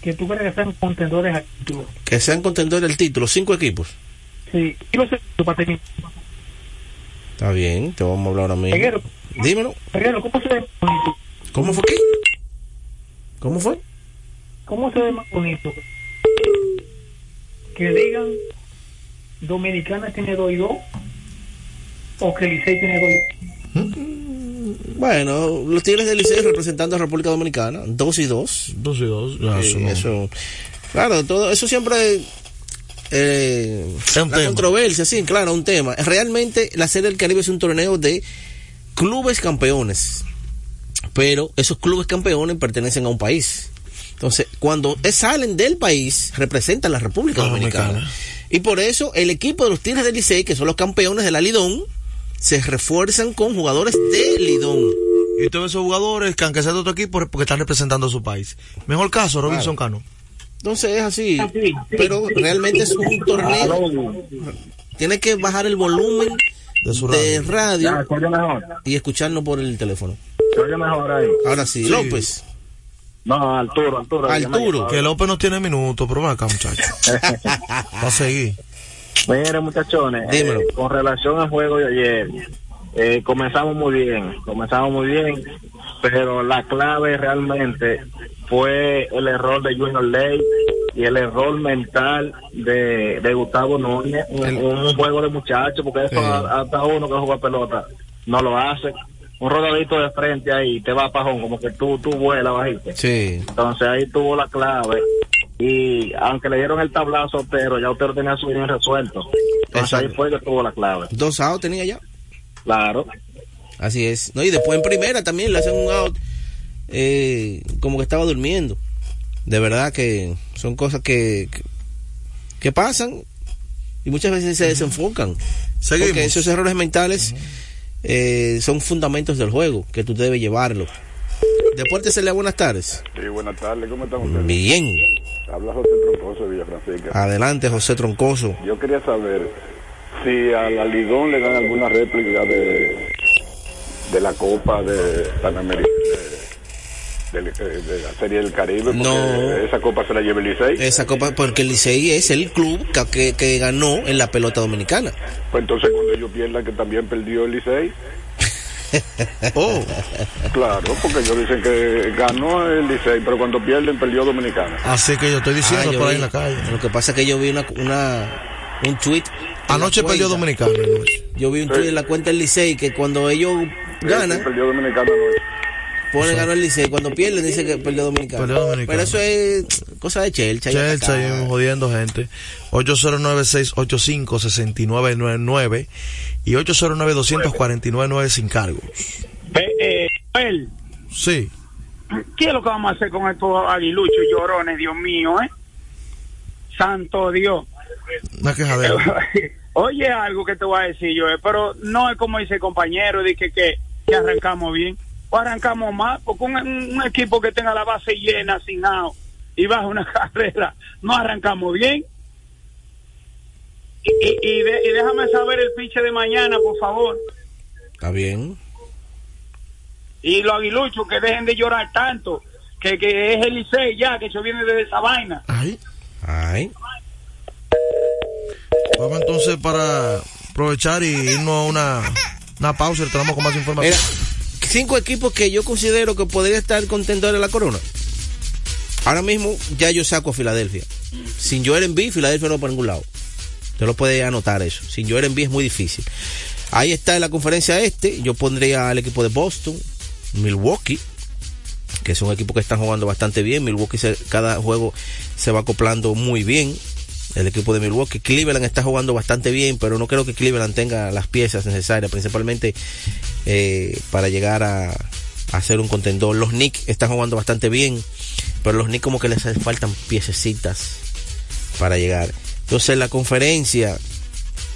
que tú crees que están contendores al título. Que sean contendores del título, cinco equipos. Sí. Está bien, te vamos a hablar ahora mismo. Peguero. Dímelo. Peguero, ¿cómo se ve? ¿Cómo fue qué? ¿Cómo fue? ¿Cómo se ve más bonito? Que digan Dominicana tiene 2 y 2 o que Licey tiene 2 y 2. Bueno, los Tigres del Liceo representando a República Dominicana, dos y dos. Dos y dos, ya, Sí, eso no- eso, claro, todo eso siempre eh, un la tema. controversia, sí, claro, un tema. Realmente la Serie del Caribe es un torneo de clubes campeones, pero esos clubes campeones pertenecen a un país. Entonces, cuando salen del país, representan la República Dominicana. Dominicana. Y por eso el equipo de los Tigres del Licey, que son los campeones de la Lidón, se refuerzan con jugadores de Lidón. Y todos esos jugadores que aunque sea de otro equipo porque están representando a su país. Mejor caso, Robinson Cano. Entonces es así, pero realmente es un torneo. Tiene que bajar el volumen de, su radio, y escucharnos por el teléfono. Mejor ahí. Ahora sí, Sí. López. No, Arturo, Arturo. Arturo. Que López no tiene minutos, pero acá, muchacho. Va a seguir. Mire, muchachones, eh, con relación al juego de ayer, eh, comenzamos muy bien, comenzamos muy bien, pero la clave realmente fue el error de Junior Ley y el error mental de, de Gustavo Núñez, un, un juego de muchachos, porque eso Sí. hasta uno que juega pelota no lo hace. Un rodadito de frente ahí, te va a pajón, como que tú, tú vuelas bajito. Sí. Entonces ahí tuvo la clave. Y aunque le dieron el tablazo a Otero, ya Otero tenía su bien resuelto. Entonces ahí fue que tuvo la clave. Dos outs tenía ya. Claro. Así es. No, y después en primera también le hacen un out eh, como que estaba durmiendo. De verdad que son cosas que, que, que pasan y muchas veces se desenfocan. Seguimos. Porque esos errores mentales eh, son fundamentos del juego que tú debes llevarlo. Deportes le buenas tardes. Sí, buenas tardes, ¿cómo están ustedes? Bien. Habla José Troncoso de Villafrancisca. Adelante, José Troncoso. Yo quería saber si a la Lidón le dan alguna réplica de, de la Copa de Panamericana, de, de- de la Serie del Caribe, No. esa Copa se la lleva el Licey. Esa copa, porque el Licey es el club que, que, que ganó en la pelota dominicana. Pues entonces cuando ellos pierdan que también perdió el Licey. oh. Claro, porque ellos dicen que ganó el Licey, pero cuando pierden perdió Dominicana. Así que yo estoy diciendo Ah, yo por ahí en la calle. Lo que pasa es que yo vi una, una un tweet. Anoche perdió cuenta. Dominicana. anoche. Yo vi un tweet en la cuenta del Licey que cuando ellos ganan, perdió Dominicana anoche. Ponen ganó el Licey. Cuando pierden, dice que perdió Dominicana. Pero eso es cosa de Chelcha. y atacada. ahí jodiendo gente. 809-685-6999 y 809-249-9 sin cargos. Eh, eh, Sí. ¿qué es lo que vamos a hacer con estos aguiluchos llorones, Dios mío, eh? Santo Dios. Una quejadera. Oye, algo que te voy a decir yo, eh, pero no es como dice el compañero, de que, que, que arrancamos bien, o arrancamos más, porque un, equipo que tenga la base llena, sin out, y baja una carrera, no arrancamos bien. Y, y, y de- y déjame saber el piche de mañana, por favor. Está bien. Y los aguiluchos que dejen de llorar tanto, que, que es el Licey ya, que eso viene de esa vaina. Ay. Ay. Vamos entonces para aprovechar y irnos a una, una pausa y retornamos con más información. Mira, cinco equipos que yo considero que podría estar contendores de la corona. Ahora mismo ya yo saco a Filadelfia. Sin Joel Embiid, Filadelfia no va para ningún lado. Usted lo puede anotar eso. Sin Joel Embiid es muy difícil. Ahí está en la conferencia este. Yo pondría al equipo de Boston, Milwaukee, que son equipos que están jugando bastante bien. Milwaukee se- cada juego se va acoplando muy bien. El equipo de Milwaukee, Cleveland está jugando bastante bien, pero no creo que Cleveland tenga las piezas necesarias, principalmente eh, para llegar a, a ser un contendor. Los Knicks están jugando bastante bien, pero los Knicks como que les faltan piececitas para llegar. Entonces la conferencia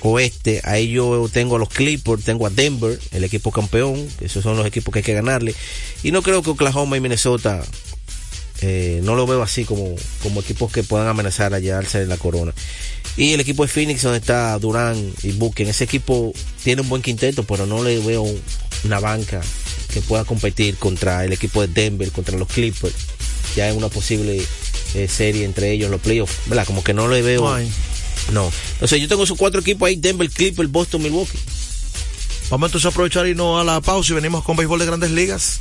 oeste, ahí yo tengo a los Clippers, tengo a Denver, el equipo campeón, esos son los equipos que hay que ganarle. Y no creo que Oklahoma y Minnesota, eh, no lo veo así como, como equipos que puedan amenazar a llevarse en la corona. Y el equipo de Phoenix, donde está Durán y Buken, ese equipo tiene un buen quinteto, pero no le veo una banca que pueda competir contra el equipo de Denver, contra los Clippers. Ya en una posible eh, serie entre ellos los playoffs, ¿verdad? Como que no le veo. No hay. No. Entonces yo tengo esos cuatro equipos ahí, Denver, Clippers, Boston, Milwaukee. Vamos entonces a aprovechar y irnos a la pausa y venimos con béisbol de grandes ligas.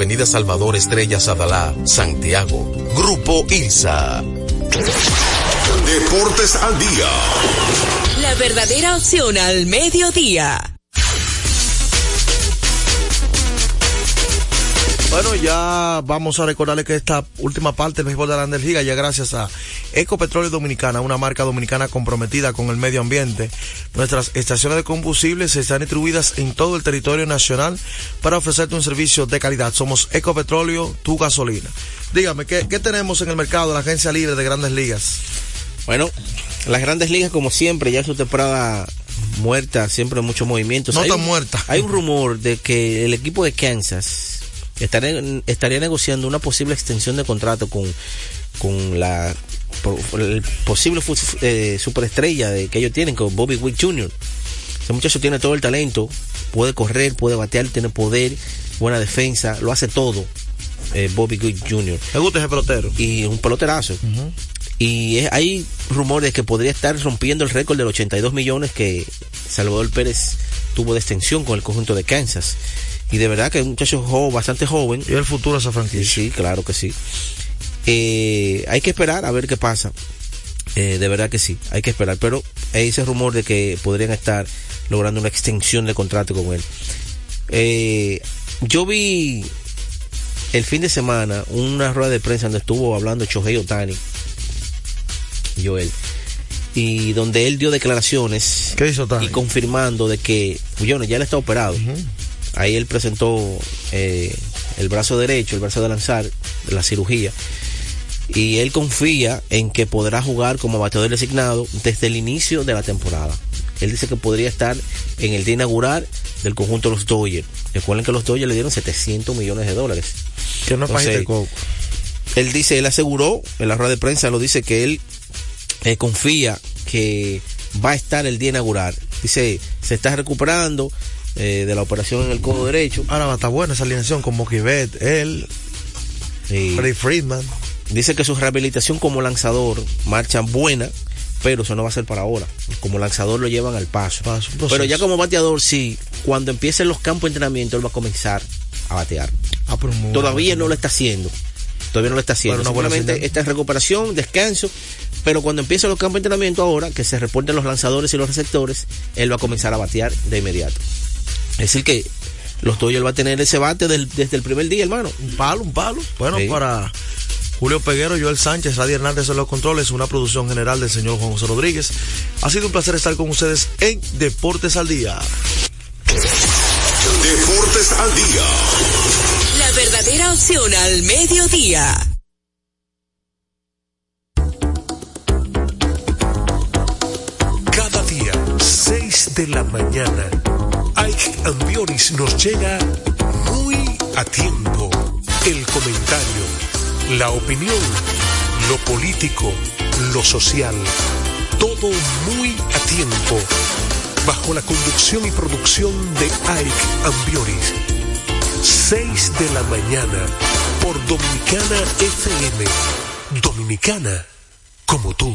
Avenida Salvador Estrella Sadalá, Santiago. Grupo ILSA. Deportes al día. La verdadera opción al mediodía. Bueno, ya vamos a recordarle que esta última parte del béisbol de la Grandes Ligas ya gracias a Ecopetróleo Dominicana, una marca dominicana comprometida con el medio ambiente. Nuestras estaciones de combustibles están distribuidas en todo el territorio nacional para ofrecerte un servicio de calidad. Somos Ecopetróleo, tu gasolina. Dígame, ¿qué, qué tenemos en el mercado de la agencia libre de Grandes Ligas? Bueno, las grandes ligas, como siempre, ya su temporada muerta, siempre muchos movimientos. No Hay tan muerta. Hay un rumor de que el equipo de Kansas estaría, estaría negociando una posible extensión de contrato con, con la el posible eh, superestrella de, que ellos tienen, con Bobby Wick Jr. Ese muchacho tiene todo el talento, puede correr, puede batear, tiene poder, buena defensa, lo hace todo. eh, Bobby Wick Jr. Me gusta ese pelotero. Y un peloterazo. Y es- hay rumores que podría estar rompiendo el récord de los 82 millones que Salvador Pérez tuvo de extensión con el conjunto de Kansas. Y de verdad que es un muchacho bastante joven. Y el futuro de esa franquicia. Sí, claro que sí. Eh, hay que esperar a ver qué pasa. Eh, de verdad que sí, hay que esperar. Pero hay ese rumor de que podrían estar logrando una extensión de contrato con él. Eh, yo vi el fin de semana una rueda de prensa donde estuvo hablando Shohei Otani, Joel, y donde él dio declaraciones ¿Qué hizo Otani? y confirmando de que, bueno, ya él está operado. Ahí él presentó eh, el brazo derecho, el brazo de lanzar, de la cirugía. Y él confía en que podrá jugar como bateador designado desde el inicio de la temporada. Él dice que podría estar en el día inaugural del conjunto de los Dodgers. Recuerden que los Dodgers le dieron 700 millones de dólares. Que no es pajita de coco. Él dice, él aseguró, en la rueda de prensa lo dice que él eh, confía que va a estar el día inaugural. Dice, se está recuperando eh, de la operación en el codo derecho. Ahora va a estar buena esa alineación con Mookie Betts, él, Y Freddie Friedman. dice que su rehabilitación como lanzador marcha buena, pero eso no va a ser para ahora. Como lanzador lo llevan al paso. pero ya como bateador, sí, cuando empiecen los campos de entrenamiento, él va a comenzar a batear. Ah, Todavía no lo está haciendo. Todavía no lo está haciendo. Simplemente está en recuperación, descanso. Pero cuando empiecen los campos de entrenamiento ahora, que se reporten los lanzadores y los receptores, él va a comenzar a batear de inmediato. Es decir que los Dodgers va a tener ese bate del- desde el primer día, hermano. Un palo, un palo. Bueno, Sí. para Julio Peguero, Joel Sánchez, Radi Hernández en los controles, una producción general del señor Juan José Rodríguez. Ha sido un placer estar con ustedes en Deportes al Día. Deportes al día. La verdadera opción al mediodía. Cada día, 6 de la mañana, Ike Ambioris nos llega muy a tiempo. El comentario, la opinión, lo político, lo social, todo muy a tiempo. Bajo la conducción y producción de Ike Ambioris. 6 de la mañana por Dominicana FM. Dominicana como tú.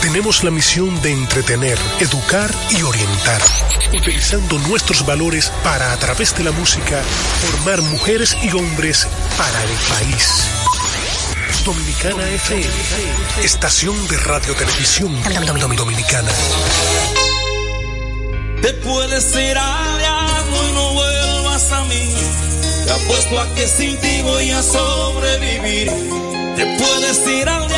tenemos la misión de entretener, educar y orientar, utilizando nuestros valores para, a través de la música, formar mujeres y hombres para el país. Dominicana FM, estación de radio televisión dominicana. Te puedes ir al diablo y no vuelvas a mí. Te apuesto a que sin ti voy a sobrevivir. Te puedes ir al